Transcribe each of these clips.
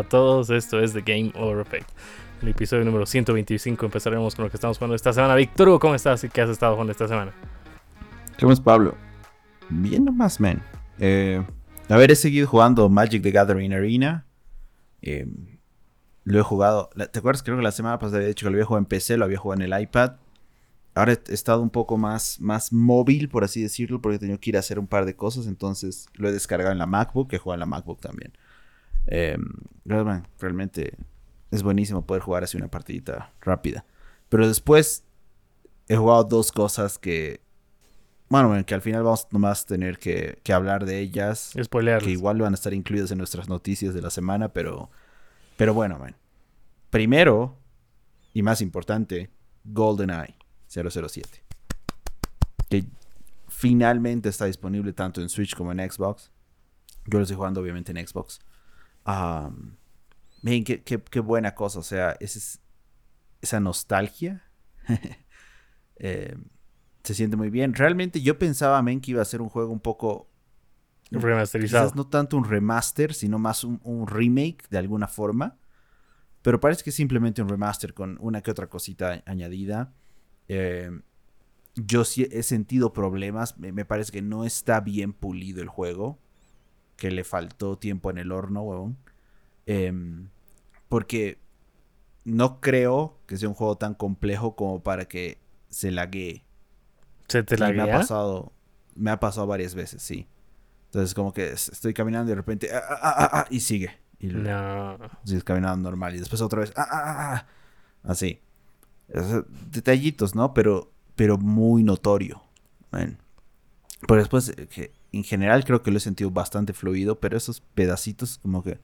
a todos, esto es The Game Over Effect. El episodio número 125 empezaremos con lo que estamos jugando esta semana. Víctor, ¿cómo estás y qué has estado jugando esta semana? ¿Cómo es Pablo? Bien nomás, man. Eh, a ver, he seguido jugando Magic the Gathering Arena. Eh, lo he jugado. ¿Te acuerdas? Creo que la semana pasada había dicho que lo había jugado en PC, lo había jugado en el iPad. Ahora he estado un poco más, más móvil, por así decirlo, porque he tenido que ir a hacer un par de cosas. Entonces lo he descargado en la MacBook, que juega en la MacBook también. Eh, realmente es buenísimo poder jugar así una partidita rápida. Pero después he jugado dos cosas que. Bueno, que al final vamos nomás a tener que, que hablar de ellas. Que igual van a estar incluidas en nuestras noticias de la semana, pero. Pero bueno, man. Primero, y más importante, GoldenEye 007. Que finalmente está disponible tanto en Switch como en Xbox. Yo lo estoy jugando obviamente en Xbox. Um, qué, buena cosa. O sea, esa nostalgia eh, se siente muy bien. Realmente yo pensaba, men, que iba a ser un juego un poco... Remasterizado. no tanto un remaster, sino más un, remake de alguna forma. Pero parece que es simplemente un remaster con una que otra cosita añadida. Eh, yo sí he sentido problemas. Me, parece que no está bien pulido el juego. Que le faltó tiempo en el horno, huevón. Em, porque no creo que sea un juego tan complejo como para que se laguee. ¿Se te laguea? Me ha pasado, me ha pasado varias veces, sí. Entonces como que estoy caminando y de repente, ah, ah, ah, ah y sigue. Y no. Sigues caminando normal y después otra vez, ah, ah, ah, así. detallitos, ¿no? Pero, pero muy notorio. Pero después, eh, en general creo que lo he sentido bastante fluido, pero esos pedacitos como que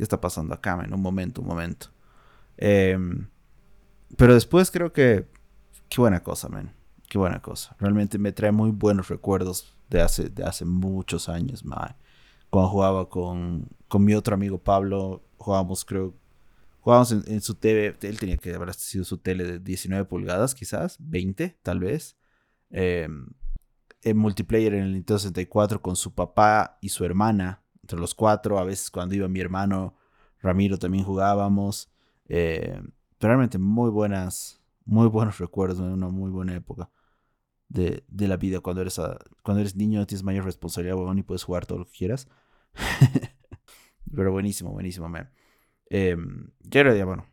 ¿Qué está pasando acá, en Un momento, un momento. Em, pero después creo que... Qué buena cosa, man. Qué buena cosa. Realmente me trae muy buenos recuerdos de hace, de hace muchos años, man. Cuando jugaba con, con mi otro amigo Pablo, jugábamos, creo, jugábamos en, su TV, él tenía que haber sido su tele de 19 pulgadas, quizás, 20, tal vez. Em, en multiplayer en el Nintendo 64 con su papá y su hermana entre los cuatro. A veces cuando iba mi hermano Ramiro también jugábamos. Eh, realmente muy buenas, muy buenos recuerdos, de una muy buena época de, la vida. Cuando eres, cuando eres niño tienes mayor responsabilidad, y puedes jugar todo lo que quieras. Pero buenísimo, buenísimo, man. Eh, ya bueno.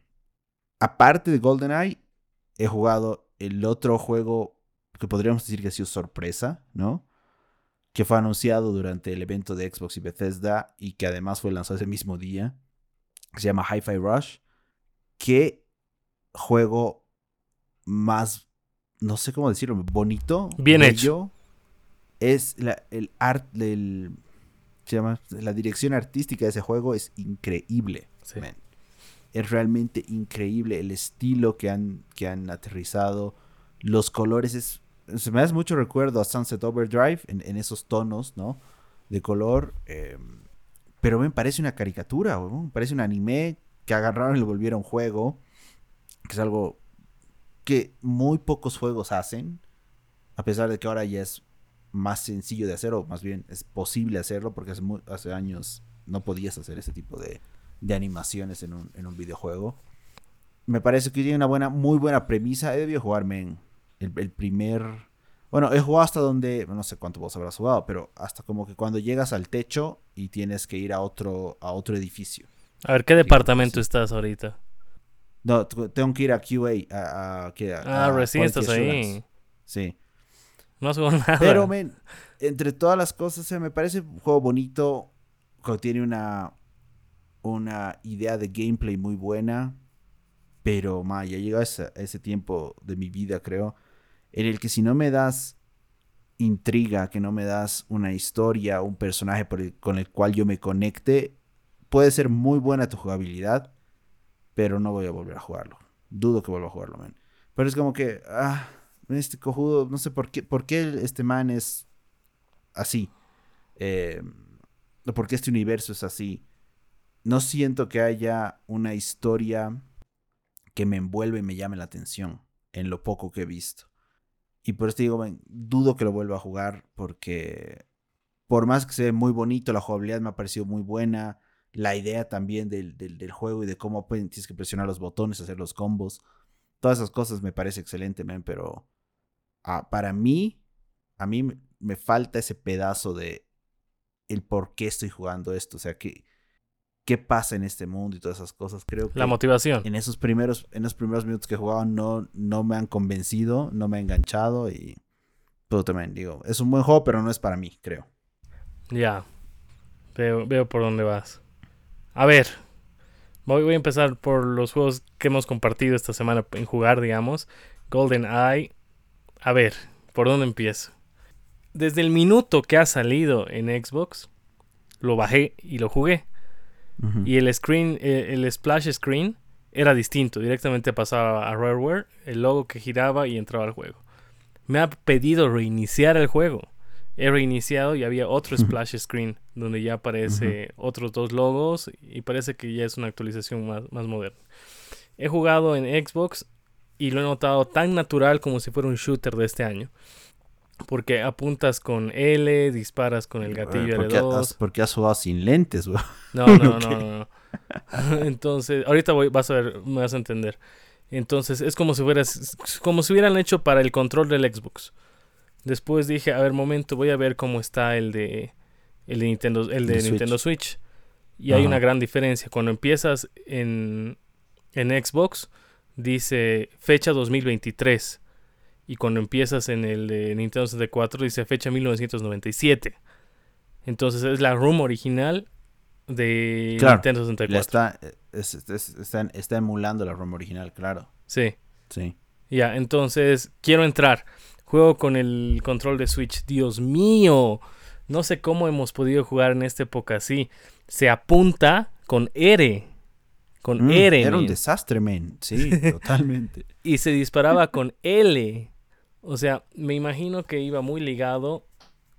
Aparte de GoldenEye, he jugado el otro juego que podríamos decir que ha sido sorpresa, ¿no? que fue anunciado durante el evento de Xbox y Bethesda y que además fue lanzado ese mismo día, se llama Hi-Fi Rush. Qué juego más, no sé cómo decirlo, bonito. Bien hecho. Es la, el art, se llama, la dirección artística de ese juego es increíble. Es realmente increíble el estilo que han, que han aterrizado. Los colores es se me hace mucho recuerdo a Sunset Overdrive en, esos tonos, ¿no? De color. Em, pero me parece una caricatura, parece un anime que agarraron y lo volvieron juego. Que es algo que muy pocos juegos hacen. A pesar de que ahora ya es más sencillo de hacer, o más bien es posible hacerlo, porque hace, hace años no podías hacer ese tipo de, de animaciones en un, en un, videojuego. Me parece que tiene una buena, muy buena premisa. He debido jugarme en el, primer... Bueno, he jugado hasta donde, no sé cuánto vos habrás jugado, pero hasta como que cuando llegas al techo y tienes que ir a otro, a otro edificio. A ver, ¿qué departamento estás ahorita? No, tengo que ir a QA. A, ah, recién estás ahí. Sí. No has jugado nada. Pero, men, entre todas las cosas, me parece un juego bonito. Que tiene una, una idea de gameplay muy buena. Pero, ma, ya llega ese, ese tiempo de mi vida, creo en el que si no me das intriga, que no me das una historia, un personaje con el cual yo me conecte, puede ser muy buena tu jugabilidad, pero no voy a volver a jugarlo. Dudo que vuelva a jugarlo, man. Pero es como que, ah, este cojudo, no sé por qué, por qué este man es así. Eh, por qué este universo es así. No siento que haya una historia que me envuelve y me llame la atención en lo poco que he visto. Y por eso digo, dudo que lo vuelva a jugar porque por más que se ve muy bonito, la jugabilidad me ha parecido muy buena, la idea también del, del, juego y de cómo tienes que presionar los botones, hacer los combos. Todas esas cosas me parece excelente, man, pero ah, para mí, a mí me falta ese pedazo de el por qué estoy jugando esto. O sea, que qué pasa en este mundo y todas esas cosas. Creo que La motivación. en esos primeros, en los primeros minutos que he jugado no, no me han convencido, no me ha enganchado y pero también digo, es un buen juego, pero no es para mí, creo. Ya. Veo, veo por dónde vas. A ver. Voy, voy a empezar por los juegos que hemos compartido esta semana en jugar, digamos. Golden Eye. A ver, ¿por dónde empiezo? Desde el minuto que ha salido en Xbox, lo bajé y lo jugué. Y el screen, eh, el splash screen era distinto. Directamente pasaba a Rareware, el logo que giraba y entraba al juego. Me ha pedido reiniciar el juego. He reiniciado y había otro splash screen donde ya aparece otros dos logos y parece que ya es una actualización más, más moderna. He jugado en Xbox y lo he notado tan natural como si fuera un shooter de este año. Porque apuntas con L, disparas con el gatillo ¿Por qué L2. has, por qué has jugado sin lentes, güey? No, no, no, no, no. Entonces, ahorita voy, vas a ver, me vas a entender. Entonces, es como si hubieras, como si hubieran hecho para el control del Xbox. Después dije, a ver, momento, voy a ver cómo está el de el de Nintendo, el de Switch. Nintendo Switch. Y hay una gran diferencia. Cuando empiezas en, en Xbox, dice fecha 2023. Y cuando empiezas en el de Nintendo 64, dice fecha 1997. Entonces es la ROM original de Claro, Nintendo La 64. está, es- es- está, está emulando la ROM original, claro. Sí. Sí. Ya, entonces quiero entrar. Juego con el control de Switch. Dios mío. No sé cómo hemos podido jugar en esta época así. Se apunta con R. Con Mm, R. Era un men. desastre, man. Sí, totalmente. y se disparaba con L. O sea, me imagino que iba muy ligado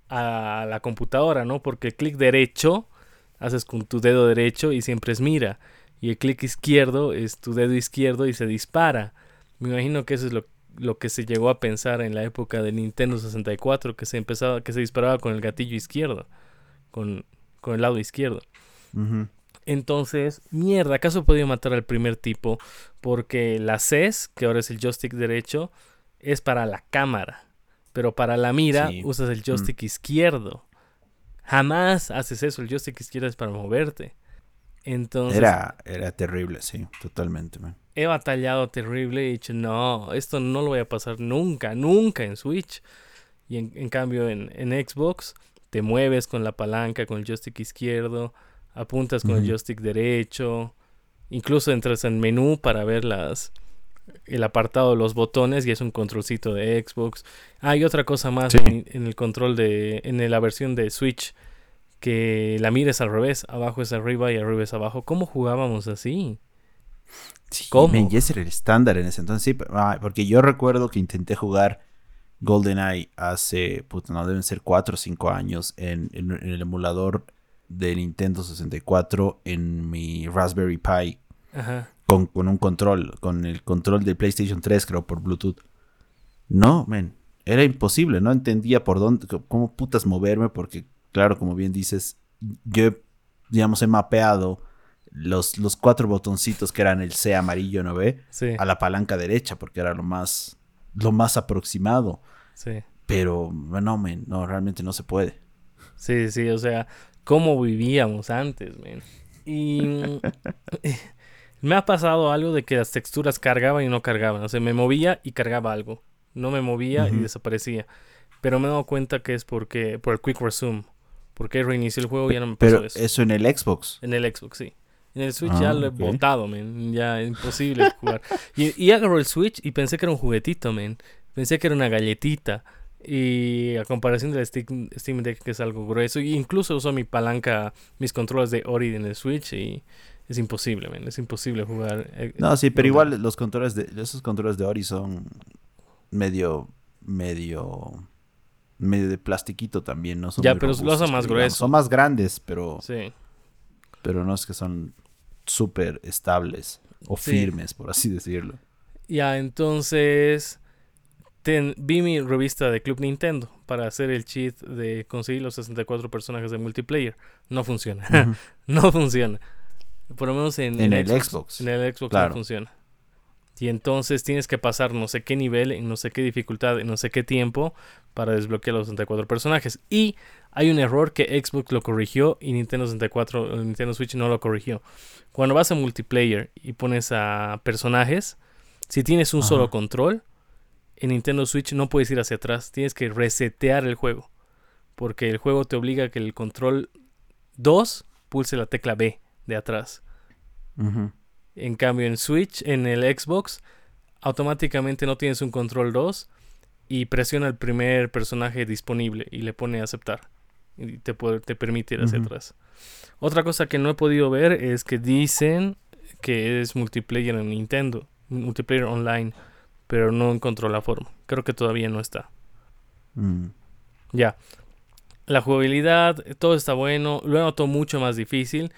a la computadora, ¿no? Porque clic derecho haces con tu dedo derecho y siempre es mira. Y el clic izquierdo es tu dedo izquierdo y se dispara. Me imagino que eso es lo, lo que se llegó a pensar en la época de Nintendo 64, que se empezaba, que se disparaba con el gatillo izquierdo, con, con el lado izquierdo. Entonces, mierda, ¿acaso he podido matar al primer tipo? Porque la CES, que ahora es el joystick derecho, es para la cámara. Pero para la mira Sí. usas el joystick izquierdo. Jamás haces eso, el joystick izquierdo es para moverte. Entonces, Era, era terrible, sí, totalmente, man. he batallado terrible y he dicho, no, esto no lo voy a pasar nunca, nunca en Switch. Y en, en cambio en, en Xbox te mueves con la palanca, con el joystick izquierdo, apuntas con el joystick derecho, incluso entras en menú para ver las el apartado de los botones y es un controlcito de Xbox. Hay otra cosa más Sí. en, en el control de en la versión de Switch que la mires al revés, abajo es arriba y arriba es abajo. ¿Cómo jugábamos así? Sí, ¿Cómo? man, y ese era el estándar en ese entonces. Sí, porque yo recuerdo que intenté jugar GoldenEye hace, puta, no deben ser 4 o 5 años en, en- en el emulador de Nintendo 64 en mi Raspberry Pi Ajá. Con, con un control, con el control de PlayStation 3, creo, por Bluetooth. No, men, era imposible, no entendía por dónde, cómo putas moverme, porque, claro, como bien dices, yo, digamos, he mapeado los, los cuatro botoncitos que eran el C amarillo, ¿no ve? Sí. A la palanca derecha, porque era lo más, lo más aproximado. Sí. Pero, no, men, no, realmente no se puede. Sí, sí, o sea, cómo vivíamos antes, men. Y me ha pasado algo de que las texturas cargaban y no cargaban. O sea, me movía y cargaba algo. No me movía y desaparecía. Pero me he dado cuenta que es porque por el Quick Resume. Porque reinicié el juego y ya no me pasó Pero eso. eso en el Xbox. En el Xbox, sí. En el Switch Ah, ya lo he botado, men. Ya es imposible jugar. Y, y agarró el Switch y pensé que era un juguetito, men. Pensé que era una galletita. Y a comparación del Steam, Steam Deck, que es algo grueso. Y incluso uso mi palanca, mis controles de Ori en el Switch. Y es imposible. Es imposible jugar. eh, No, sí, pero igual los controles de esos controles de Ori son medio medio medio de plastiquito también, no son Ya, muy pero lo robustos, hacen más que digamos. grueso. Son más grandes, pero Sí. pero no es que son súper estables o Sí. firmes, por así decirlo. Ya, entonces vi mi revista de Club Nintendo para hacer el cheat de conseguir los 64 personajes de multiplayer. No funciona. no funciona. Por lo menos en, el Xbox, En el Xbox no funciona. Y entonces tienes que pasar no sé qué nivel, en no sé qué dificultad, en no sé qué tiempo para desbloquear los 64 personajes. Y hay un error que Xbox lo corrigió y Nintendo 64, Nintendo Switch no lo corrigió. Cuando vas a multiplayer y pones a personajes, si tienes un solo control, en Nintendo Switch no puedes ir hacia atrás, tienes que resetear el juego. Porque el juego te obliga a que el control 2 pulse la tecla B de atrás. En cambio, en Switch, en el Xbox, automáticamente no tienes un control 2 y presiona el primer personaje disponible y le pone aceptar. Y te, puede, te permite ir hacia atrás. Otra cosa que no he podido ver es que dicen que es multiplayer en Nintendo, multiplayer online pero no encontró la forma. Creo que todavía no está. Mm. Ya. La jugabilidad, todo está bueno. Lo notó mucho más difícil.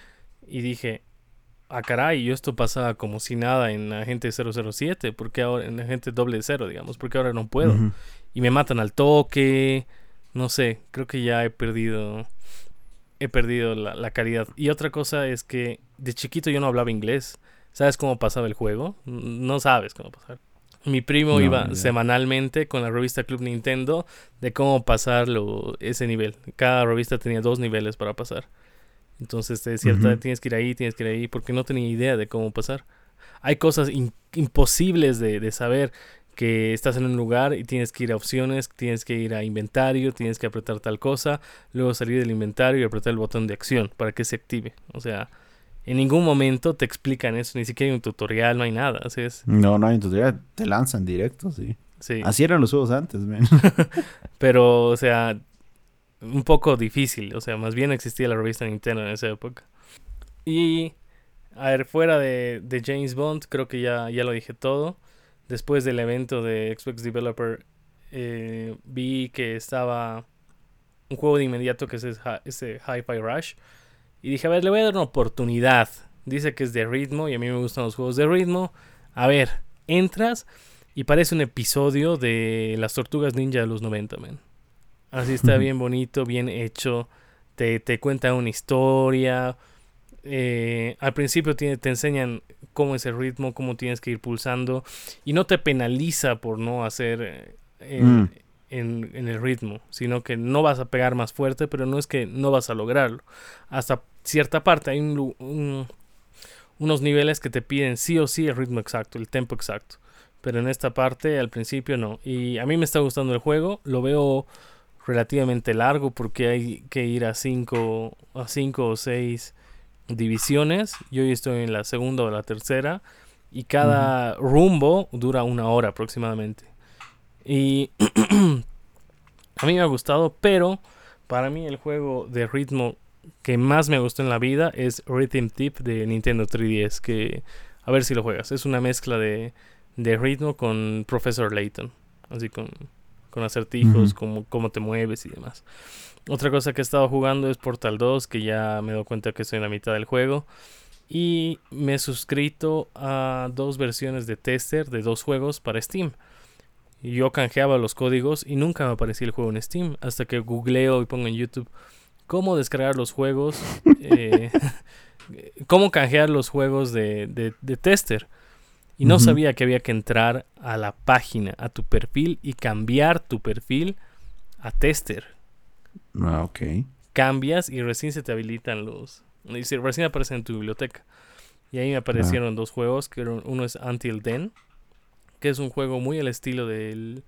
Y dije, ah, caray, yo esto pasaba como si nada en Agente 007. porque ahora, en Agente doble cero, digamos? Porque ahora no puedo. Y me matan al toque. No sé, creo que ya he perdido. He perdido la, la calidad. Y otra cosa es que de chiquito yo no hablaba inglés. ¿Sabes cómo pasaba el juego? No sabes cómo pasar. Mi primo iba semanalmente con la revista Club Nintendo de cómo pasarlo ese nivel. Cada revista tenía dos niveles para pasar. Entonces te decía, tienes que ir ahí, tienes que ir ahí, porque no tenía idea de cómo pasar. Hay cosas imposibles de, de, saber que estás en un lugar y tienes que ir a opciones, tienes que ir a inventario, tienes que apretar tal cosa, luego salir del inventario y apretar el botón de acción para que se active. O sea, en ningún momento te explican eso, ni siquiera hay un tutorial, no hay nada. Así es. No, no hay un tutorial, te lanzan directo, sí. Sí. Así eran los juegos antes, man. Pero, o sea, un poco difícil. O sea, más bien existía la revista Nintendo en esa época. Y, a ver, fuera de, James Bond, creo que ya, ya lo dije todo. Después del evento de Xbox Developer, eh, vi que estaba un juego de inmediato que es ese Hi-Fi Rush y dije, a ver, le voy a dar una oportunidad. Dice que es de ritmo y a mí me gustan los juegos de ritmo. A ver, entras y parece un episodio de las tortugas ninja de los 90, man. Así está bien bonito, bien hecho. Te, te cuenta una historia. Eh, al principio te, te enseñan cómo es el ritmo, cómo tienes que ir pulsando. Y no te penaliza por no hacer eh, mm en, el ritmo, sino que no vas a pegar más fuerte, pero no es que no vas a lograrlo. Hasta cierta parte hay unos niveles que te piden sí o sí el ritmo exacto, el tempo exacto. Pero en esta parte al principio no. Y a mí me está gustando el juego, lo veo relativamente largo porque hay que ir a 5 a cinco o 6 divisiones. Yo hoy estoy en la segunda o la tercera y cada rumbo dura una hora aproximadamente. Y a mí me ha gustado, pero para mí el juego de ritmo que más me gustó en la vida es Rhythm Tip de Nintendo 3DS, que a ver si lo juegas. Es una mezcla de, de ritmo con Professor Layton, así con, con acertijos, como cómo te mueves y demás. Otra cosa que he estado jugando es Portal 2, que ya me doy cuenta que estoy en la mitad del juego. Y me he suscrito a dos versiones de tester de dos juegos para Steam yo canjeaba los códigos y nunca me aparecía el juego en Steam. Hasta que googleo y pongo en YouTube cómo descargar los juegos. Eh, cómo canjear los juegos de, de, tester. Y no sabía que había que entrar a la página, a tu perfil y cambiar tu perfil a tester. Ah, ok. Cambias y recién se te habilitan los. Y recién aparecen en tu biblioteca. Y ahí me aparecieron dos juegos, que uno es Until Then que es un juego muy al estilo del...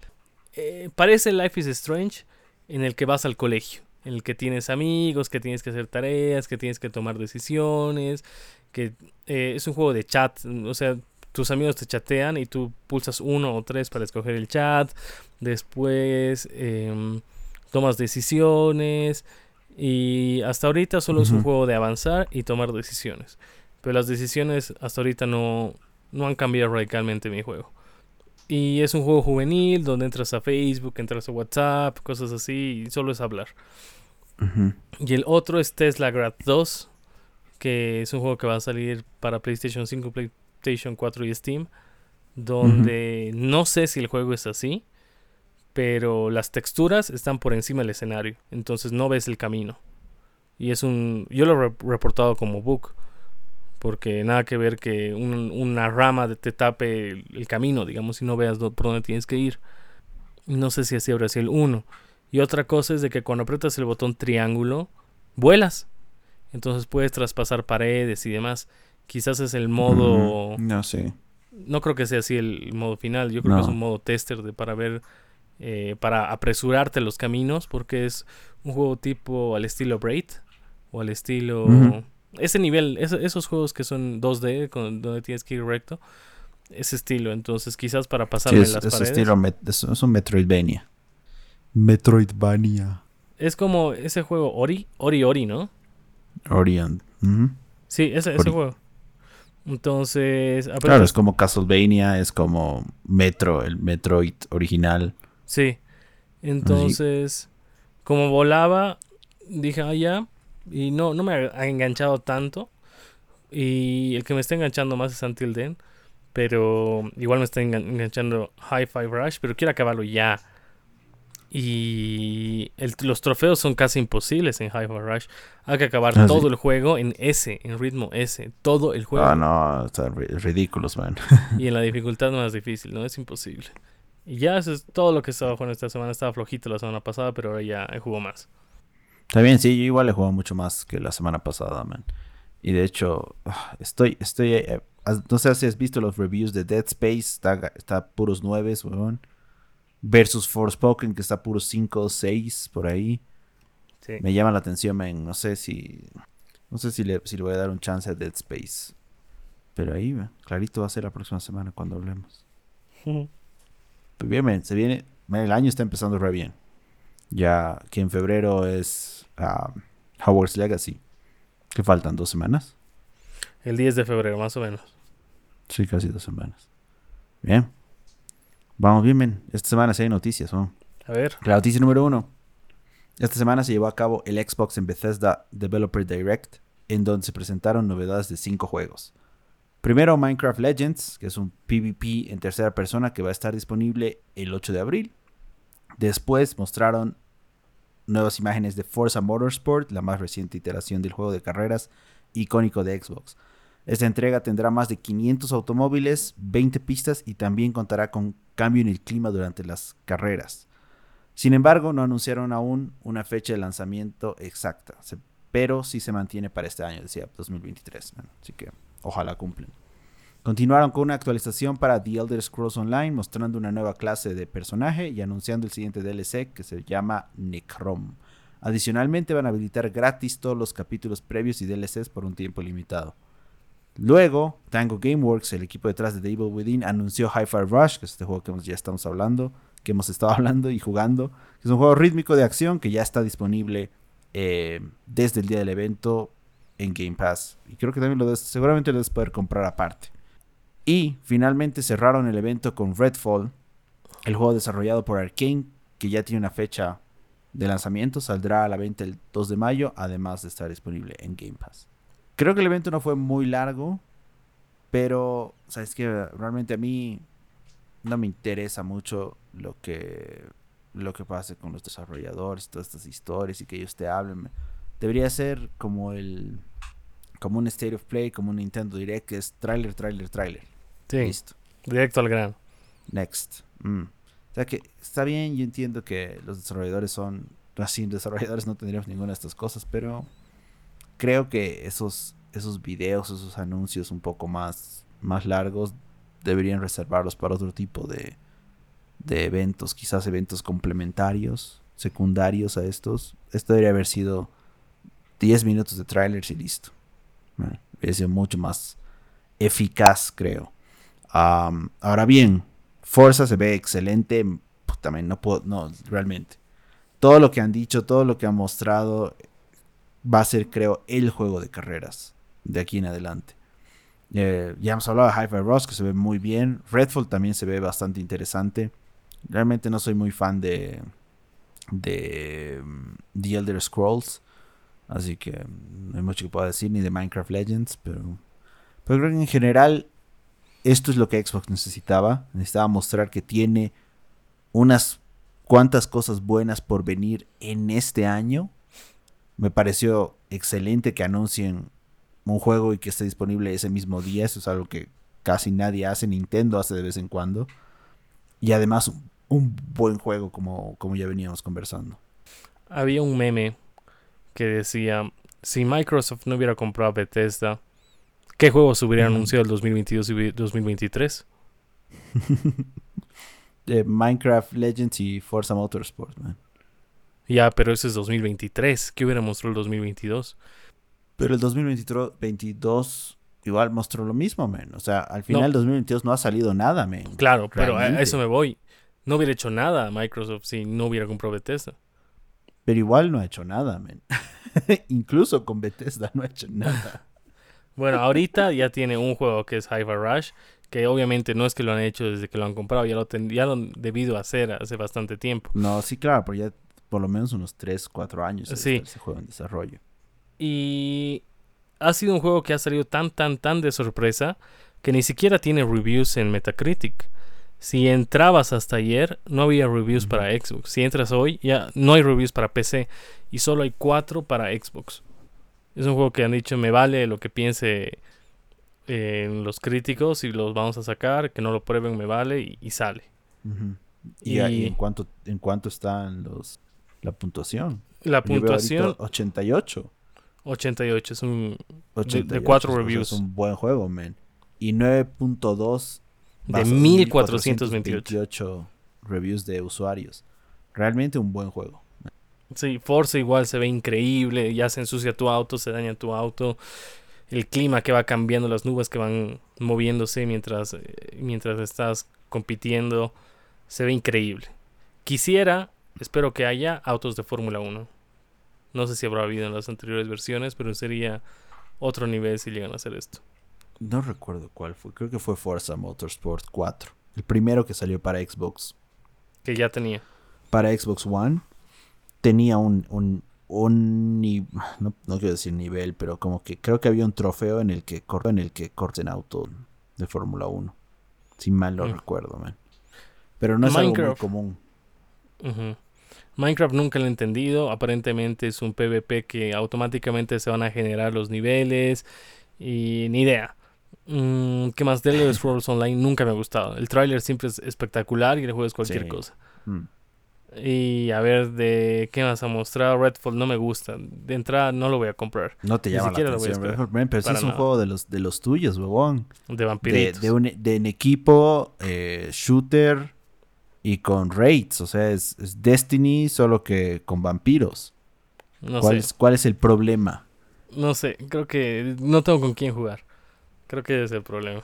Eh, parece Life is Strange en el que vas al colegio, en el que tienes amigos, que tienes que hacer tareas, que tienes que tomar decisiones, que eh, es un juego de chat, o sea, tus amigos te chatean y tú pulsas uno o tres para escoger el chat, después em, tomas decisiones y hasta ahorita solo es un juego de avanzar y tomar decisiones, pero las decisiones hasta ahorita no, no han cambiado radicalmente mi juego. Y es un juego juvenil donde entras a Facebook, entras a WhatsApp, cosas así, y solo es hablar. Y el otro es Tesla Grad 2, que es un juego que va a salir para PlayStation 5, PlayStation 4 y Steam, donde no sé si el juego es así, pero las texturas están por encima del escenario, entonces no ves el camino. Y es un... Yo lo he reportado como bug, porque nada que ver que una rama te tape el, camino, digamos, y no veas por dónde tienes que ir. No sé si así habrá sido el 1. Y otra cosa es de que cuando aprietas el botón triángulo, vuelas. Entonces puedes traspasar paredes y demás. Quizás es el modo... no sé. No creo que sea así el modo final. Yo creo que es un modo tester de, para ver eh, para apresurarte los caminos, porque es un juego tipo al estilo Braid o al estilo... Ese nivel, esos juegos que son 2D, donde tienes que ir recto, ese estilo, entonces quizás para pasarme las paredes. Estilo es, un Metroidvania. Metroidvania. Es como ese juego Ori, Ori Ori, ¿no? Orion. Sí, ese, ese juego. Entonces. Claro, es como Castlevania, es como Metro, el Metroid original. Sí. Entonces, como volaba, dije, ah, ya. Y no, no me ha enganchado tanto. Y el que me está enganchando más es Until Then. Pero igual me está enganchando High Five Rush. Pero quiero acabarlo ya. Y los trofeos son casi imposibles en High Rush. Hay que acabar ah, todo el juego en S, en ritmo S. Todo el juego. Ah, no, está ridículos, man. y en la dificultad más difícil, ¿no? Es imposible. Y ya eso es todo lo que estaba jugando esta semana. Estaba flojito la semana pasada, pero ahora ya he jugado más. Está bien, sí, yo igual he jugado mucho más que la semana pasada, man. Y de hecho, ah, estoy, estoy, eh, no sé si has visto los reviews de Dead Space, está, está puros 9, weón. Versus Forspoken, que está puros 5 o 6 por ahí. Sí. Me llama la atención, man. No sé si, no sé si le, si le voy a dar un chance a Dead Space. Pero ahí, clarito va a ser la próxima semana cuando hablemos. Pues bien, se viene, el año está empezando re bien. Ya que en febrero es um, Howard's Legacy. Que faltan dos semanas. El 10 de febrero, más o menos. Sí, casi dos semanas. Bien. Vamos bien, bien. Esta semana sí hay noticias, ¿no? A ver. La noticia número uno. Esta semana se llevó a cabo el Xbox en Bethesda Developer Direct, en donde se presentaron novedades de cinco juegos. Primero Minecraft Legends, que es un PvP en tercera persona que va a estar disponible el 8 de abril. Después mostraron nuevas imágenes de Forza Motorsport, la más reciente iteración del juego de carreras icónico de Xbox. Esta entrega tendrá más de 500 automóviles, 20 pistas y también contará con cambio en el clima durante las carreras. Sin embargo, no anunciaron aún una fecha de lanzamiento exacta, pero sí se mantiene para este año, decía 2023. Así que Ojalá cumplen. Continuaron con una actualización para The Elder Scrolls Online, mostrando una nueva clase de personaje y anunciando el siguiente DLC que se llama Necrom. Adicionalmente van a habilitar gratis todos los capítulos previos y DLCs por un tiempo limitado. Luego, Tango Gameworks, el equipo detrás de The Evil Within, anunció Hi-Fi Rush, que es este juego que ya estamos hablando, que hemos estado hablando y jugando, es un juego rítmico de acción que ya está disponible eh, desde el día del evento en Game Pass. Y creo que también lo seguramente lo debes poder comprar aparte. Y finalmente cerraron el evento con Redfall, el juego desarrollado por Arkane, que ya tiene una fecha de lanzamiento, saldrá a la venta el 2 de mayo, además de estar disponible en Game Pass. Creo que el evento no fue muy largo, pero sabes que realmente a mí no me interesa mucho lo que lo que pase con los desarrolladores, todas estas historias y que ellos te hablen. Debería ser como el como un State of Play, como un Nintendo Direct, que es trailer, trailer, trailer. Sí. Listo. Directo al grano. Next. Mm. O sea que está bien, yo entiendo que los desarrolladores son, así desarrolladores no tendríamos ninguna de estas cosas, pero creo que esos, esos videos, esos anuncios un poco más, más largos, deberían reservarlos para otro tipo de, de eventos, quizás eventos complementarios, secundarios a estos. Esto debería haber sido 10 minutos de trailers y listo. Bueno, sido mucho más eficaz, creo. ahora bien, Forza se ve excelente. También no puedo, no, realmente. Todo lo que han dicho, todo lo que han mostrado, va a ser, creo, el juego de carreras de aquí en adelante. Eh, ya hemos hablado de Hi-Fi Rush, que se ve muy bien. Redfall también se ve bastante interesante. Realmente no soy muy fan de, de mm, The Elder Scrolls. Así que no hay mucho que pueda decir ni de Minecraft Legends, pero, pero creo que en general esto es lo que Xbox necesitaba. Necesitaba mostrar que tiene unas cuántas cosas buenas por venir en este año. Me pareció excelente que anuncien un juego y que esté disponible ese mismo día. Eso es algo que casi nadie hace. Nintendo hace de vez en cuando. Y además un buen juego como, como ya veníamos conversando. Había un meme que decía, si Microsoft no hubiera comprado Bethesda, ¿qué juegos hubieran Ujú. anunciado el 2022 y 2023? Eh, Minecraft Legends y Forza Motorsport, man. Ya, pero ese es 2023. ¿Qué hubiera mostrado el 2022? Pero el 2022 igual mostró lo mismo, man. O sea, al final el 2022 no ha salido nada, man. Claro, pero a- eso me voy. No hubiera hecho nada Microsoft si no hubiera comprado Bethesda. Pero igual no ha hecho nada, man. Incluso con Bethesda no ha hecho nada. Bueno, ahorita ya tiene un juego que es Hyper Rush, que obviamente no es que lo han hecho desde que lo han comprado, ya lo, ten- ya lo han debido hacer hace bastante tiempo. No, sí, claro, pero ya por lo menos unos 3, 4 años Sí. estar ese juego en desarrollo. Y ha sido un juego que ha salido tan, tan, tan de sorpresa que ni siquiera tiene reviews en Metacritic. Si entrabas hasta ayer, no había reviews para Xbox. Si entras hoy, ya no hay reviews para PC y solo hay cuatro para Xbox. Es un juego que han dicho me vale lo que piense eh, los críticos y los vamos a sacar, que no lo prueben me vale y, y sale. Y, Y- en cuánto en cuánto están los la puntuación. La puntuación ahorita 88. 88 es un 88, cuatro o sea, reviews. Es un buen juego, man. Y 9.2 de basado en 1428. 1428 reviews de usuarios. Realmente un buen juego. Sí, Forza igual se ve increíble, ya se ensucia tu auto, se daña tu auto, el clima que va cambiando, las nubes que van moviéndose mientras, eh, mientras estás compitiendo, se ve increíble. Quisiera, espero que haya autos de Fórmula 1. No sé si habrá habido en las anteriores versiones, pero sería otro nivel si llegan a hacer esto. No recuerdo cuál fue. Creo que fue Forza Motorsport 4. El primero que salió para Xbox. Que ya tenía. Para Xbox One tenía un, un, un no, no quiero decir nivel, pero como que creo que había un trofeo en el que cor- en el que corten auto de Fórmula 1. Si mal no Mm. recuerdo, man. Pero no es algo muy Minecraft. Ujú. Minecraft nunca lo he entendido. Aparentemente es un PvP que automáticamente se van a generar los niveles. Y ni idea. Mm, ¿Qué más? The Elder Scrolls Online nunca me ha gustado. El tráiler siempre es espectacular y el juego es cualquier Sí. cosa. Mm. Y a ver, de qué más ha mostrado Redfall no me gusta. De entrada no lo voy a comprar. No te Ni llama la siquiera lo voy a atención, man, pero Para es un juego de los, de los tuyos, huevón. De De, vampiritos. de un, de en equipo, eh, shooter y con raids. O sea, es, es Destiny solo que con vampiros. no ¿Cuál, sé. es, ¿Cuál es el problema? No sé. Creo que no tengo con quién jugar. Creo que ese es el problema.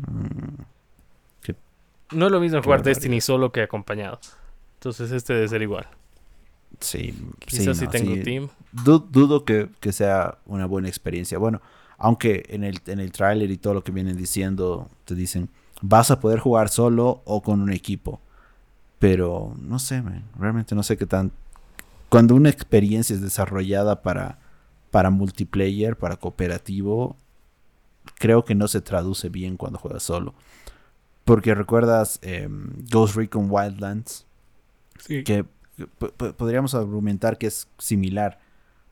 Mm, No es lo mismo jugar barbaridad. Destiny solo que acompañado. Entonces este debe ser igual. sí, Quizás sí, si tengo sí. team. Du- dudo que, que sea una buena experiencia. Bueno, aunque en el, en el tráiler y todo lo que vienen diciendo, te dicen, vas a poder jugar solo o con un equipo. Pero no sé, man, realmente no sé qué tan... Cuando una experiencia es desarrollada para, para multiplayer, para cooperativo, creo que no se traduce bien cuando juegas solo. Porque recuerdas em, Ghost Recon Wildlands, Sí. que que po- po- podríamos argumentar que es similar.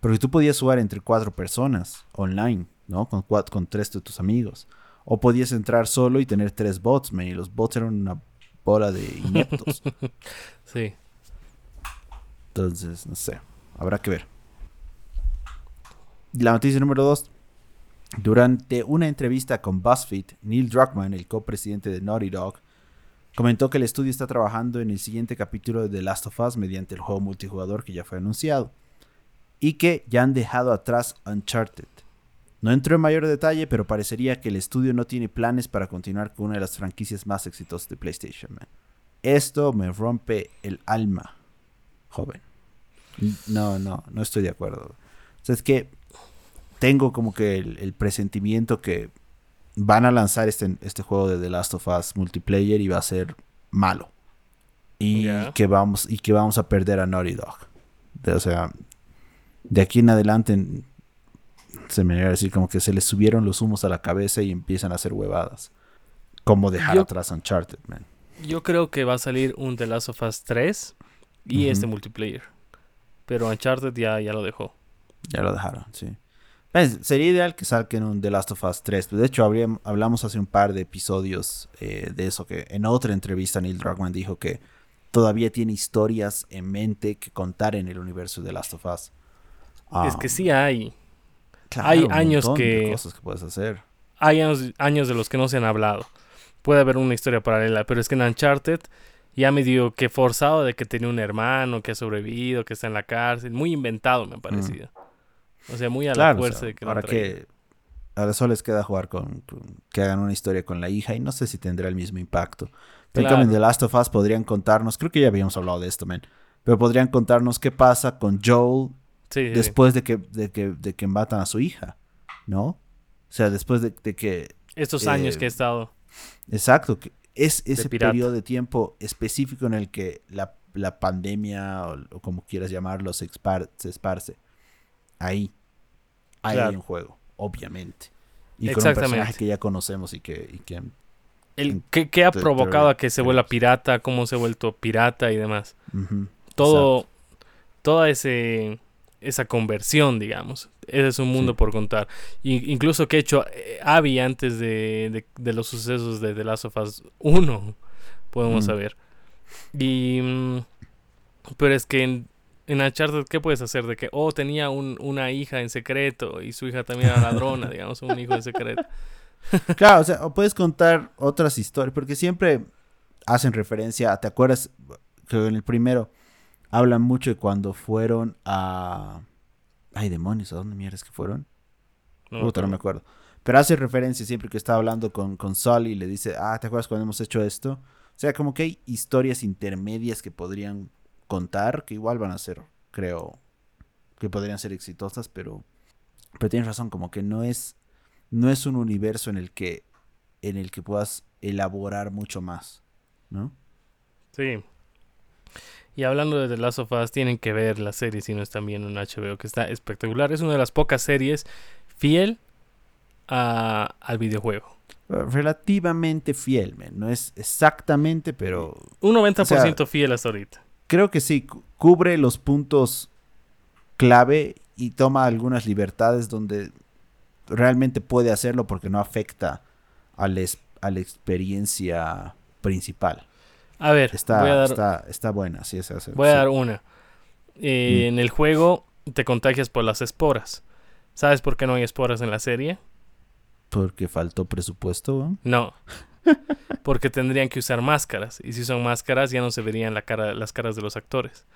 Porque tú podías jugar entre cuatro personas online, ¿no? Con, cuat- con tres de tus amigos. O podías entrar solo y tener tres bots, man. Y los bots eran una bola de ineptos. Sí. Entonces, no sé. Habrá que ver. La noticia número dos. Durante una entrevista con BuzzFeed, Neil Druckmann, el copresidente de Naughty Dog, comentó que el estudio está trabajando en el siguiente capítulo de The Last of Us mediante el juego multijugador que ya fue anunciado. Y que ya han dejado atrás Uncharted. No entró en mayor detalle, pero parecería que el estudio no tiene planes para continuar con una de las franquicias más exitosas de PlayStation. man. Esto me rompe el alma, joven. No, no, no estoy de acuerdo. O sea, es que tengo como que el, el presentimiento que van a lanzar este, este juego de The Last of Us multiplayer y va a ser malo. Y, que, vamos, y que vamos a perder a Naughty Dog. De- o sea, de aquí en adelante se me iba a decir como que se les subieron los humos a la cabeza y empiezan a hacer huevadas. Como dejar Yo- atrás Uncharted, man. Yo creo que va a salir un The Last of Us 3 y este multiplayer. Pero Uncharted ya, ya lo dejó. Ya lo dejaron, sí. Pues, sería ideal que saquen un The Last of Us 3. De hecho, hablamos hace un par de episodios eh, de eso, que en otra entrevista Neil Druckmann dijo que todavía tiene historias en mente que contar en el universo de The Last of Us. es que sí hay. Hay años que... cosas que puedes hacer. Hay años, de los que no se han hablado. Puede haber una historia paralela, pero es que en Uncharted ya me dio que forzado de que tenía un hermano que ha sobrevivido, que está en la cárcel. Muy inventado me ha parecido. O sea, muy a la fuerza de que Ahora que ahora solo les queda jugar con, que hagan una historia con la hija y no sé si tendrá el mismo impacto. Pero claro. en The Last of Us podrían contarnos, creo que ya habíamos hablado de esto, man, pero podrían contarnos qué pasa con Joel después De, que, de, que, de que matan a su hija, ¿no? O sea, después de, que... Estos años que ha estado. Exacto, que es ese periodo de tiempo específico en el que la, la pandemia, o, como quieras llamarlo, se, se esparce ahí. Ahí hay un juego, obviamente. Y con un personaje que ya conocemos y que... Y que el, ¿qué, ha provocado a que se vuelva pirata? ¿Cómo se ha vuelto pirata y demás? Todo... Toda ese, esa conversión, digamos. Ese es un mundo por contar. incluso que ha hecho eh, Abby antes de, los sucesos de The Last of Us 1, podemos saber. Y... Mm, pero es que en, en Uncharted, ¿qué puedes hacer? De que, oh, tenía un, una hija en secreto y su hija también era ladrona, digamos, un hijo en secreto. claro, o sea, o puedes contar otras historias, porque siempre hacen referencia, ¿te acuerdas? Que en el primero hablan mucho de cuando fueron a... Ay, demonios, ¿a dónde mierdas que fueron? No, Puta, no me acuerdo. Pero hace referencia siempre que está hablando con, con Sol y le dice, ah, ¿te acuerdas cuando hemos hecho esto? O sea, como que hay historias intermedias que podrían contar, que igual van a ser, creo, que podrían ser exitosas, pero, pero tienes razón, como que no es, no es un universo en el que, en el que puedas elaborar mucho más, ¿no? Sí. Y hablando de The Last of Us, tienen que ver la serie si no están viendo en HBO, que está espectacular. Es una de las pocas series fiel a, al videojuego. Relativamente fiel, no es exactamente, pero... Un 90% fiel hasta ahorita creo que sí, cubre los puntos clave y toma algunas libertades donde realmente puede hacerlo porque no afecta a, a la experiencia principal. A ver, está, está, está, buena, sí, es Voy a dar una. Eh, mm. En el juego te contagias por las esporas. ¿Sabes por qué no hay esporas en la serie? Porque faltó presupuesto. No. porque tendrían que usar máscaras. Y si son máscaras, ya no se verían la cara, las caras de los actores.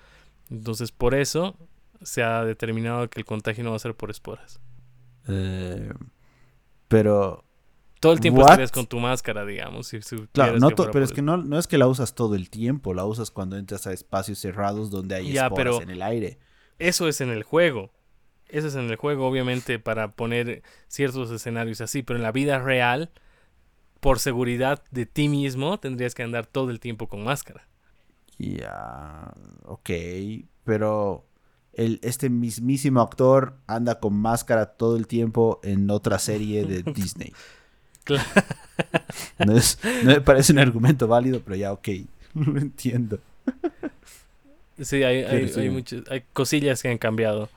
Entonces, por eso se ha determinado que el contagio no va a ser por esporas. Eh, pero. Todo el tiempo estarías con tu máscara, digamos. claro, no pero es que no, no, es que la usas todo el tiempo, la usas cuando entras a espacios cerrados donde hay esporas en el aire. Eso es en el juego. Eso es en el juego, obviamente, para poner ciertos escenarios así, pero en la vida real por seguridad de ti mismo, tendrías que andar todo el tiempo con máscara. Ya, ok, pero el, este mismísimo actor anda con máscara todo el tiempo en otra serie de Disney. Claro. No, me parece un argumento válido, pero ya, ok, lo entiendo. Sí, hay, hay, muchas, hay cosillas que han cambiado.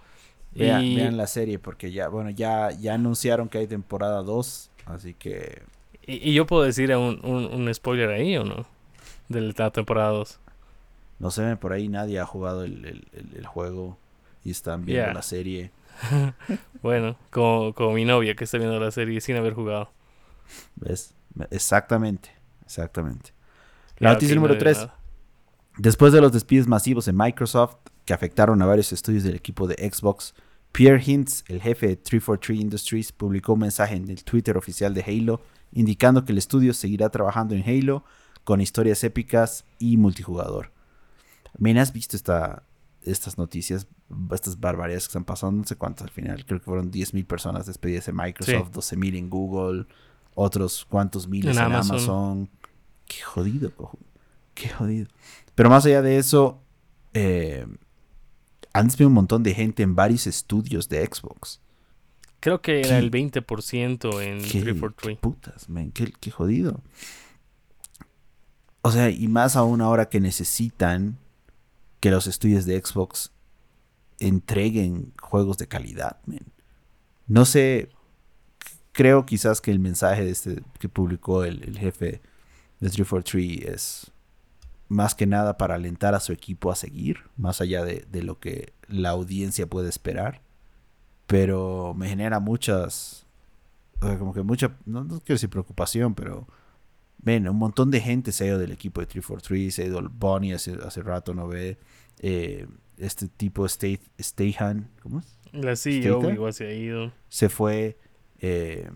Vean, vean, la serie porque ya, bueno, ya, ya anunciaron que hay temporada 2, así que ¿Y, yo puedo decir un, un, spoiler ahí o no? De la temporada 2. No sé, por ahí nadie ha jugado el, el, juego y están viendo la serie. bueno, como, como mi novia que está viendo la serie sin haber jugado. ¿Ves? Exactamente, exactamente. La noticia número 3. Después de los despidos masivos en Microsoft que afectaron a varios estudios del equipo de Xbox, Pierre Hintz, el jefe de 343 Industries, publicó un mensaje en el Twitter oficial de Halo indicando que el estudio seguirá trabajando en Halo con historias épicas y multijugador. ¿Me has visto esta, estas noticias, estas barbaridades que están pasando? No sé cuántas al final, creo que fueron 10.000 personas despedidas en Microsoft, 12.000 en Google, otros cuantos miles en, Amazon. Qué jodido, cojo. Qué jodido. Pero más allá de eso, eh, han despedido un montón de gente en varios estudios de Xbox. Creo que era el 20% en 343. Qué putas, man, qué, qué jodido. O sea, y más aún ahora que necesitan que los estudios de Xbox entreguen juegos de calidad, No sé, creo quizás que el mensaje de este que publicó el, el jefe de 343 es más que nada para alentar a su equipo a seguir, más allá de, de lo que la audiencia puede esperar. Pero me genera muchas, como que mucha, no, quiero decir preocupación, pero ven, un montón de gente se ha ido del equipo de 343, se ha ido Bonnie hace, hace rato, no ve. Eh, este tipo Stahan, ¿cómo es? La CEO igual se ha ido. Se fue. Eh,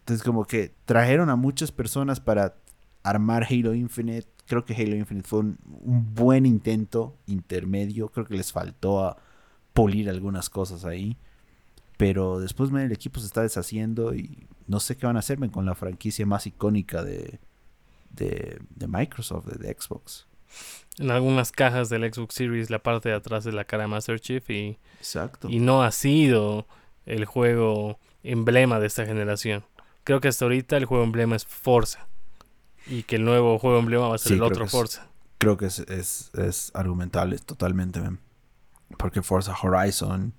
entonces como que trajeron a muchas personas para armar Halo Infinite. Creo que Halo Infinite fue un, buen intento intermedio. Creo que les faltó a pulir algunas cosas ahí. Pero después el equipo se está deshaciendo y no sé qué van a hacerme con la franquicia más icónica de, de, Microsoft, de, Xbox. En algunas cajas del Xbox Series la parte de atrás de la cara de Master Chief y, Exacto. y no ha sido el juego emblema de esta generación. Creo que hasta ahorita el juego emblema es Forza y que el nuevo juego emblema va a ser el otro Forza. creo que es, es, es argumentable totalmente, porque Forza Horizon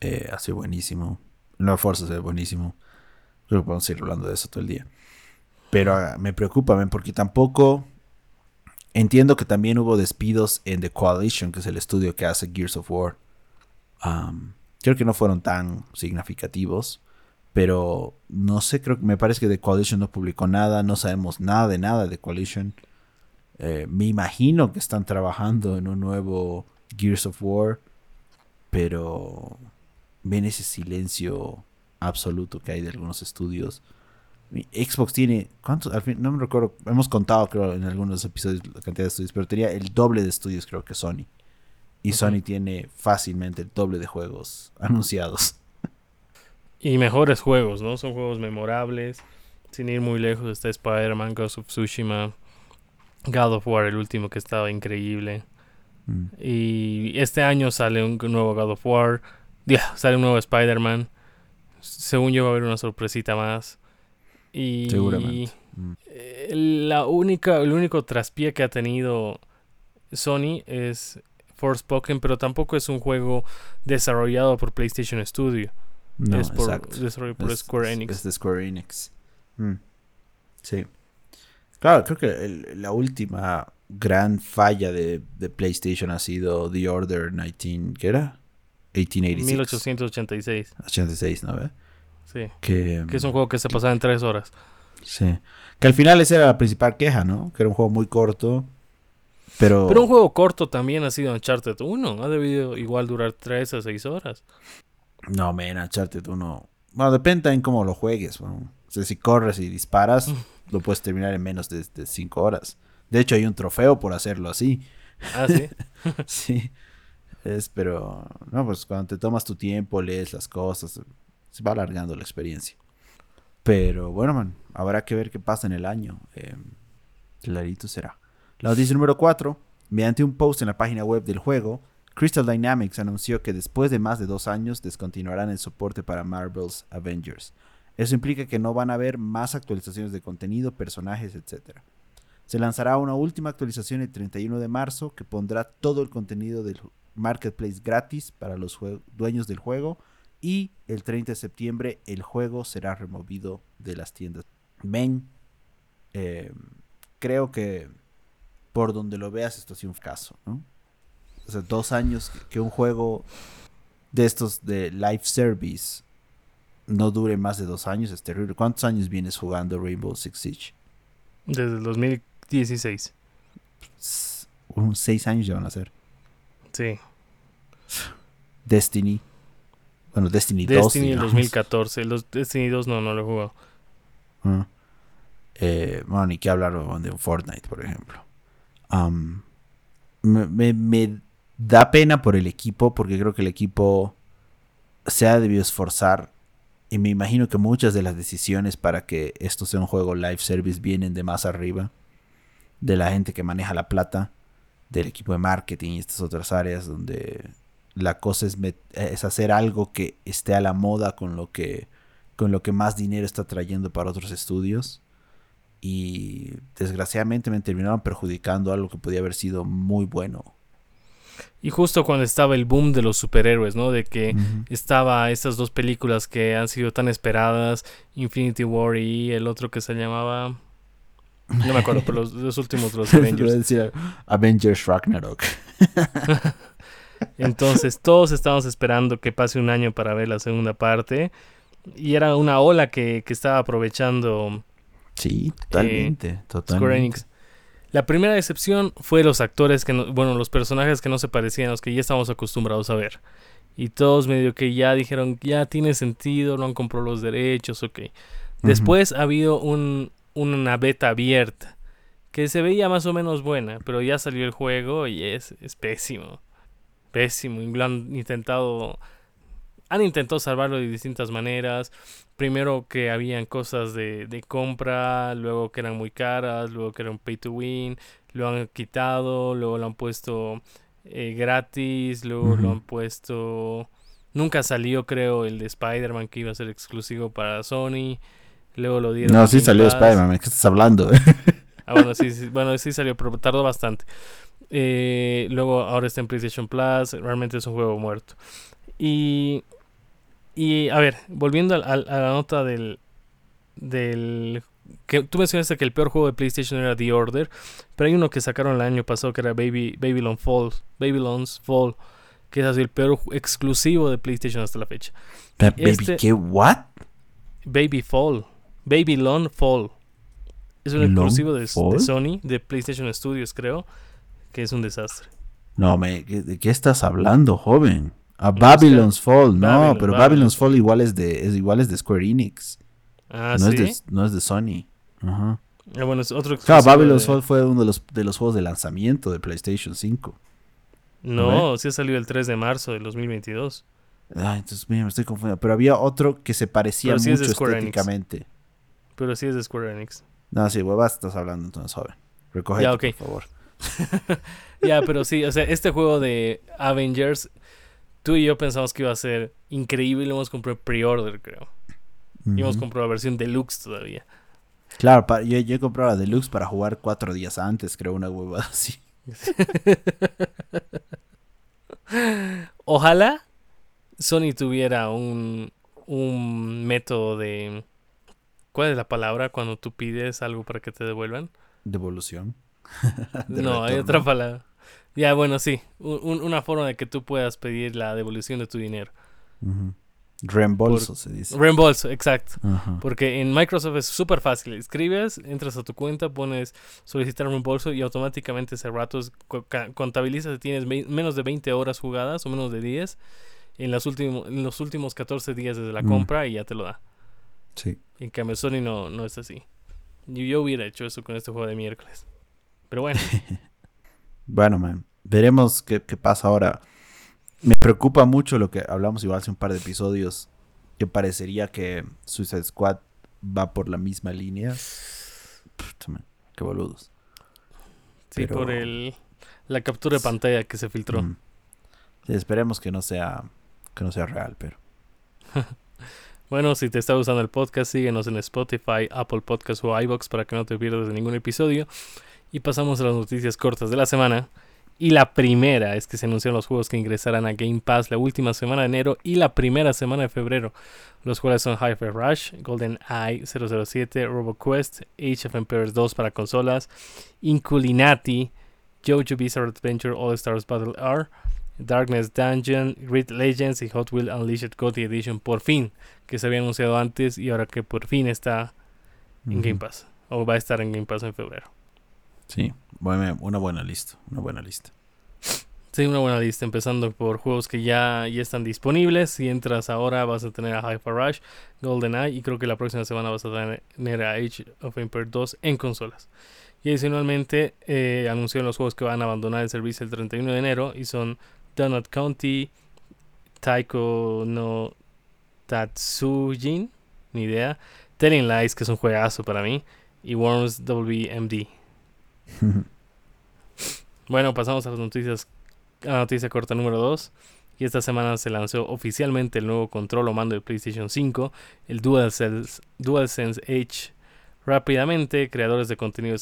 eh, ha sido buenísimo. Nuevo Forza es buenísimo. Creo que podemos seguir hablando de eso todo el día. Pero ah, me preocupa, porque tampoco entiendo que también hubo despidos en The Coalition, que es el estudio que hace Gears of War. creo que no fueron tan significativos. Pero no sé, creo que me parece que The Coalition no publicó nada, no sabemos nada de nada de The Coalition. Eh, me imagino que están trabajando en un nuevo Gears of War, pero ven ese silencio absoluto que hay de algunos estudios. Xbox tiene, ¿cuántos? Al fin, no me recuerdo, hemos contado creo en algunos episodios la cantidad de estudios, pero tenía el doble de estudios creo que Sony. Y Sony tiene fácilmente el doble de juegos anunciados. Y mejores juegos, ¿no? Son juegos memorables. Sin ir muy lejos está Spider-Man, Ghost of Tsushima, God of War, el último que estaba increíble. Mm. Y este año sale un nuevo God of War. Ya, sale un nuevo Spider-Man. Según yo va a haber una sorpresita más. Y Seguramente. Mm. La única, el único traspié que ha tenido Sony es Forspoken, pero tampoco es un juego desarrollado por PlayStation Studio. No, es por, por Square Enix. Es de Square Enix. Mm. Sí. Claro, creo que la última gran falla de, de, PlayStation ha sido The Order 19, ¿qué era? 1886. 1886. 86, ¿no? Sí. Que, es un juego que se pasaba en tres horas. Sí. Que al final esa era la principal queja, ¿no? Que era un juego muy corto. Pero... Pero un juego corto también ha sido Uncharted 1. Ha debido igual durar tres a seis horas. No, men, Uncharted 1. Bueno, depende en cómo lo juegues. O sea, si corres y disparas, lo puedes terminar en menos de, de cinco horas. De hecho, hay un trofeo por hacerlo así. Ah, sí. sí. Es, pero, no, pues cuando te tomas tu tiempo, lees las cosas, se va alargando la experiencia. Pero bueno, man, habrá que ver qué pasa en el año. Eh, clarito será. La noticia número 4. Mediante un post en la página web del juego, Crystal Dynamics anunció que después de más de dos años descontinuarán el soporte para Marvel's Avengers. Eso implica que no van a haber más actualizaciones de contenido, personajes, etc. Se lanzará una última actualización el 31 de marzo que pondrá todo el contenido del marketplace gratis para los dueños del juego y el 30 de septiembre el juego será removido de las tiendas. Men, eh, creo que por donde lo veas esto ha sido un caso, ¿no? O sea, dos años que un juego de estos de live service no dure más de dos años es terrible. ¿Cuántos años vienes jugando Rainbow Six Siege? Desde el 2016. Unos seis años ya van a ser. Sí. Destiny. Bueno, Destiny, 2. Destiny 2014. Los Destiny 2 no, no lo he jugado. Eh, bueno, ni que hablar de un Fortnite, por ejemplo. me, da pena por el equipo, porque creo que el equipo se ha debido esforzar. Y me imagino que muchas de las decisiones para que esto sea un juego live service vienen de más arriba. De la gente que maneja la plata, del equipo de marketing y estas otras áreas donde la cosa es, es, hacer algo que esté a la moda con lo que con lo que más dinero está trayendo para otros estudios y desgraciadamente me terminaron perjudicando algo que podía haber sido muy bueno Y justo cuando estaba el boom de los superhéroes, ¿no? De que Ujú. estaba estas dos películas que han sido tan esperadas, Infinity War y el otro que se llamaba... No me acuerdo, pero los, los últimos de los Avengers. decir Avengers Ragnarok. Entonces todos estábamos esperando que pase un año para ver la segunda parte. Y era una ola que, que estaba aprovechando Sí, totalmente. totalmente. Square Enix. La primera decepción fue los actores que no- bueno, los personajes que no se parecían a los que ya estábamos acostumbrados a ver. Y todos medio que ya dijeron, ya tiene sentido, no han comprado los derechos, ok. Después ha habido un, una beta abierta que se veía más o menos buena, pero ya salió el juego y es, es pésimo. Pésimo. Han intentado. Han intentado salvarlo de distintas maneras. Primero que habían cosas de, de compra, luego que eran muy caras, luego que eran pay to win, lo han quitado, luego lo han puesto eh, gratis, luego lo han puesto... Nunca salió, creo, el de Spider-Man que iba a ser exclusivo para Sony. Luego lo dieron. No, sí salió. Spider-Man. ¿De qué estás hablando? Ah, bueno, sí, sí, bueno, sí salió, pero tardó bastante. Eh, luego ahora está en PlayStation Plus. Realmente es un juego muerto. Y, y a ver, volviendo al- al- a, la nota del, del... que Tú mencionaste que el peor juego de PlayStation era The Order, pero hay uno que sacaron el año pasado que era Baby, Babylon Falls, Babylon's Fall, que es así el peor exclusivo de PlayStation hasta la fecha. Ba- Baby, Este- ¿qué? ¿What? Baby Fall. Babylon Fall. Es un ¿Long exclusivo de, de Fall? Sony, de PlayStation Studios, creo. Que es un desastre. No, me, ¿qué- ¿de qué estás hablando, joven? A Babylon's Fall, no, Babylon, pero Babylon's Babylon's Fall igual es de, es igual es de Square Enix. Ah, no, sí. es de, no es de Sony. Ajá. Ah, bueno, es otro Claro, Babylon's de- Fall fue uno de los, de los juegos de lanzamiento de PlayStation 5. No, sí ha salido el 3 de marzo del 2022. Ay, entonces, mira, me estoy confundiendo. Pero había otro que se parecía Pero sí mucho Enix. estéticamente. Pero sí es de Square Enix. No, sí, huevas estás hablando entonces, joven. Ok. por favor. Ya, pero sí, o sea, este juego de Avengers, tú y yo pensamos que iba a ser increíble y lo hemos comprado pre-order, creo. Y hemos comprado la versión deluxe todavía. Claro, yo, yo he comprado la Deluxe para jugar cuatro días antes, creo, una huevada así. Ojalá Sony tuviera un, un método de... ¿Cuál es la palabra cuando tú pides algo para que te devuelvan? Devolución. De no, hay otra palabra. Ya, bueno, sí. un- un- una forma de que tú puedas pedir la devolución de tu dinero. Reembolso se dice. Reembolso, exacto. Porque en Microsoft es súper fácil. Escribes, entras a tu cuenta, pones solicitar reembolso y automáticamente ese rato es- co- ca- contabiliza si tienes menos de 20 horas jugadas o menos de 10 en, las en los últimos 14 días desde la Mm. compra y ya te lo da. Sí. En cambio Sony no, no es así. Yo, yo hubiera hecho eso con este juego de miércoles. Pero bueno, Bueno, man. Veremos qué, qué pasa ahora. Me preocupa mucho lo que hablamos igual hace un par de episodios. Que parecería que Suicide Squad va por la misma línea. Puta, man, Qué boludos. sí, Pero- por el, la captura de pantalla que se filtró. Mm. Sí, esperemos que no sea que no sea real, pero. Bueno, si te está gustando el podcast, síguenos en Spotify, Apple Podcasts o iBox para que no te pierdas de ningún episodio. Y pasamos a las noticias cortas de la semana. Y la primera es que se anunciaron los juegos que ingresarán a Game Pass la última semana de enero y la primera semana de febrero. Los cuales son Hyper Rush, Golden Eye 007, RoboQuest, Age of Empires 2 para consolas, Inculinati, JoJo Bizarre Adventure All Stars Battle R, Darkness Dungeon, Grid Legends y Hot Wheels Unleashed GOTY Edition por fin, que se había anunciado antes y ahora que por fin está en Game. Pass, o va a estar en Game Pass en febrero. Sí, una buena lista. Una buena lista. Sí, una buena lista, empezando por juegos que ya, ya están disponibles. Si entras ahora vas a tener a Hyper Rush, GoldenEye y creo que la próxima semana vas a tener a Age of Empires 2 en consolas. Y adicionalmente eh, anunciaron los juegos que van a abandonar el servicio el 31 de enero y son Donut County, Taiko no Tatsujin, ni idea, Telling Lies, que es un juegazo para mí, y Worms WMD. Bueno, pasamos a las noticias. A la noticia corta número 2. Y esta semana se lanzó oficialmente el nuevo control o mando de PlayStation 5, el DualSense, DualSense Edge. Rápidamente, creadores de contenido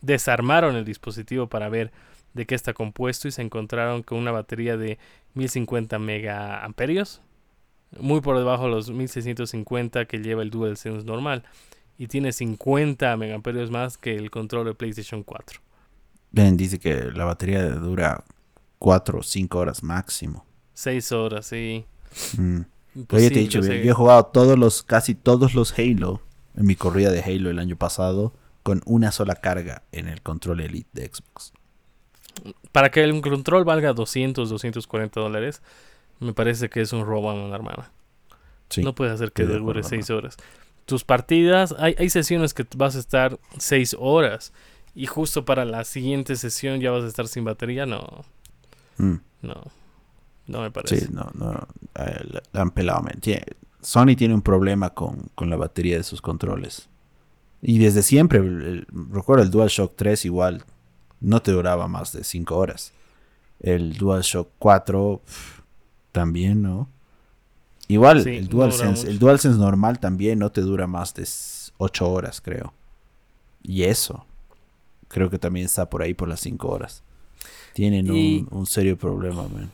desarmaron el dispositivo para ver de qué está compuesto y se encontraron con una batería de 1050 megaamperios, muy por debajo de los 1650 que lleva el DualSense normal y tiene 50 megaamperios más que el control de PlayStation 4. Ben dice que la batería dura 4 o 5 horas máximo. 6 horas, sí. Mm. Oye, te he dicho, yo he jugado todos los, casi todos los Halo en mi corrida de Halo el año pasado con una sola carga en el control Elite de Xbox. Para que el control valga 200, 240 dólares, me parece que es un robo a una hermana. no puedes hacer que dure 6 horas. Tus partidas, hay, hay sesiones que vas a estar 6 horas y justo para la siguiente sesión ya vas a estar sin batería, no. Mm. No. No me parece. Sí, no, no. Eh, la, han pelado. Sony tiene un problema con, la batería de sus controles. Y desde siempre, recuerdo el DualShock 3 igual, no te duraba más de 5 horas. El DualShock 4 también, ¿no? Igual, el, DualSense, el DualSense normal también no te dura más de 8 horas, creo. Y eso, creo que también está por ahí por las 5 horas. Tienen un, serio problema, man.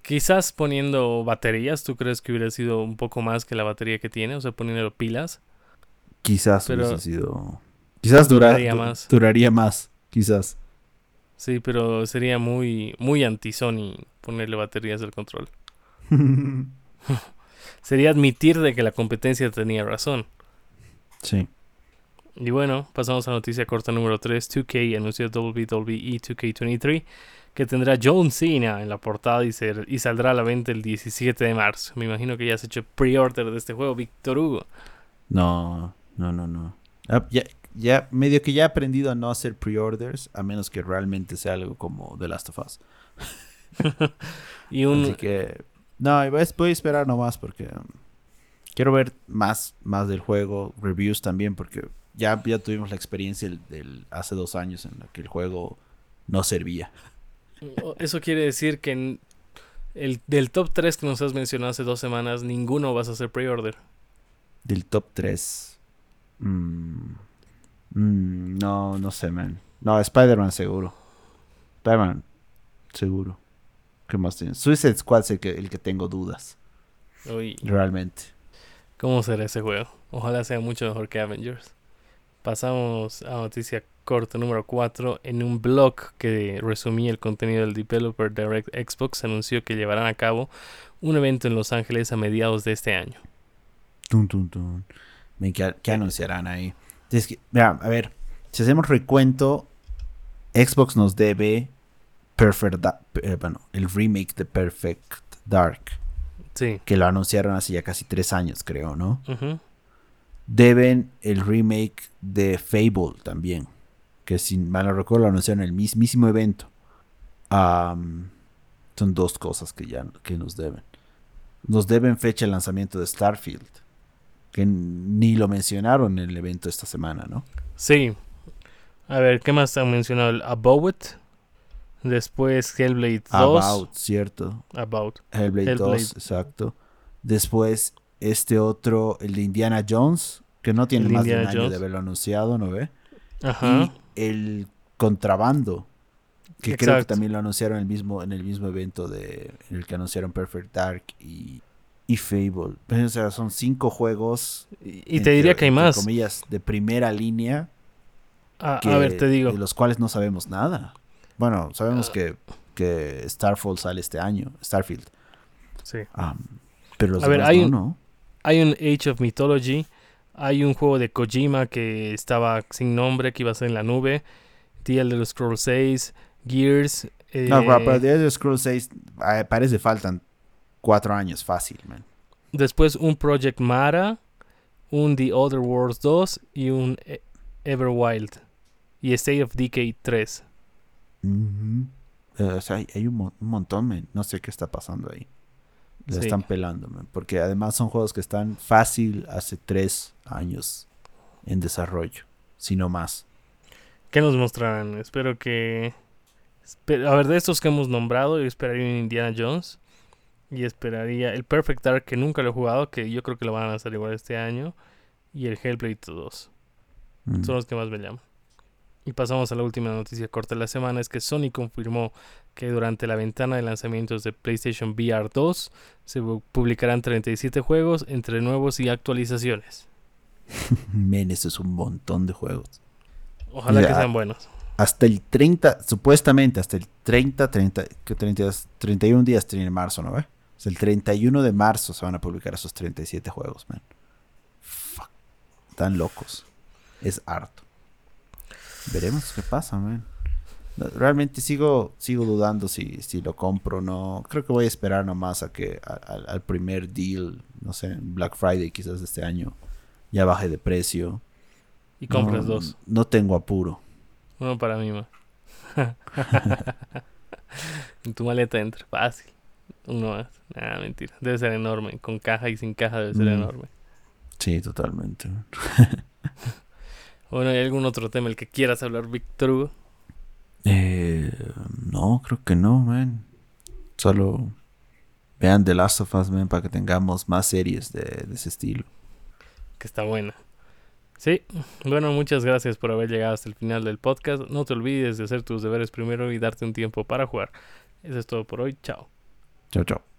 Quizás poniendo baterías, ¿tú crees que hubiera sido un poco más que la batería que tiene? O sea, poniendo pilas. Quizás hubiera sido. Quizás duraría más. Duraría más, quizás. Sí, pero sería muy, muy anti-Sony ponerle baterías al control. sería admitir de que la competencia tenía razón. Sí. Y bueno, pasamos a la noticia corta número 3. 2K anunció WWE 2K23 que tendrá John Cena en la portada y, y saldrá a la venta el 17 de marzo. Me imagino que ya has hecho pre-order de este juego, Víctor Hugo. No, no, no, no. Ah, ya, ya, medio que ya he aprendido a no hacer pre-orders, a menos que realmente sea algo como The Last of Us. y un... Así que, no, voy a esperar nomás porque um, quiero ver más, más del juego, reviews también, porque ya, ya tuvimos la experiencia del, hace dos años en la que el juego no servía. Eso quiere decir que el, del top 3 que nos has mencionado hace dos semanas, ninguno vas a hacer pre-order. Del top 3. Mm, mm, no, no sé, man. No, Spider-Man seguro. Spider-Man seguro. ¿Qué más tienes? Suicide Squad es el que, el que tengo dudas. Realmente. ¿Cómo será ese juego? Ojalá sea mucho mejor que Avengers. Pasamos a noticia corta número 4. En un blog que resumía el contenido del Developer Direct Xbox, anunció que llevarán a cabo un evento en Los Ángeles a mediados de este año. Tum, tum, tum. ¿Qué, anunciarán ahí? Es que, mira, a ver, si hacemos recuento, Xbox nos debe Perfect, eh, bueno, el remake de Perfect Dark. Sí. Que lo anunciaron hace ya casi tres años, creo, ¿no? deben el remake de Fable también. Que si mal no recuerdo lo anunciaron en el mismísimo evento. son dos cosas que ya que nos deben. Nos deben fecha de lanzamiento de Starfield. Que ni lo mencionaron en el evento esta semana, ¿no? Sí. A ver, ¿qué más han mencionado? About Después Hellblade 2. About, cierto. About. Hellblade, 2, exacto. Después este otro, el de Indiana Jones, que no tiene más de un año de haberlo anunciado, ¿no ve? Ajá. Y el contrabando, que creo que también lo anunciaron en el mismo, en el mismo evento de, en el que anunciaron Perfect Dark y, y Fable. Pues, o sea, son cinco juegos. Y, te diría que hay más. comillas, de primera línea. a ver, te digo. De los cuales no sabemos nada. Bueno, sabemos ah. que, que Starfall sale este año, Starfield. Sí. pero los a ver, hay no hay un Age of Mythology, hay un juego de Kojima que estaba sin nombre, que iba a ser en la nube, The Elder Scrolls 6, Gears. Eh, no, pero The Elder Scrolls 6 eh, parece faltan cuatro años fácil, man. Después un Project Mara, un The Other Worlds 2 y un e-, Everwild. Y State of Decay 3. Eh, o sea, hay, un, montón, man. No sé qué está pasando ahí. Le están pelando, porque además son juegos que están fácil hace tres años en desarrollo, si no más. ¿Qué nos mostrarán? Espero que... A ver, de estos que hemos nombrado, yo esperaría un Indiana Jones. Y esperaría el Perfect Dark, que nunca lo he jugado, que yo creo que lo van a lanzar igual este año. Y el Hellblade 2. Mm. Son los que más me llaman. Y pasamos a la última noticia corta de la semana, es que Sony confirmó que durante la ventana de lanzamientos de PlayStation VR 2 se publicarán 37 juegos entre nuevos y actualizaciones. Men, eso es un montón de juegos. Ojalá que sean buenos. Hasta el 30, supuestamente hasta el 30, 30, que 30, 31 días tiene en marzo, ¿no? ve? O el 31 de marzo se van a publicar esos 37 juegos, man. Fuck. Están locos. Es harto. Veremos qué pasa, man. Realmente sigo, sigo dudando si, si lo compro o no. Creo que voy a esperar nomás a que al primer deal, no sé, Black Friday quizás de este año, ya baje de precio. Y compras dos. No tengo apuro. Uno para mí, man. en tu maleta entra, fácil. Uno más. Nada, mentira. Debe ser enorme. Con caja y sin caja debe ser mm. enorme. Sí, totalmente. Bueno, ¿hay algún otro tema el que quieras hablar, Víctor Hugo? Eh, no, creo que no, man. Solo vean The Last of Us, man, para que tengamos más series de, ese estilo. Que está buena. Sí, bueno, muchas gracias por haber llegado hasta el final del podcast. No te olvides de hacer tus deberes primero y darte un tiempo para jugar. Eso es todo por hoy. Chao. Chao, chao.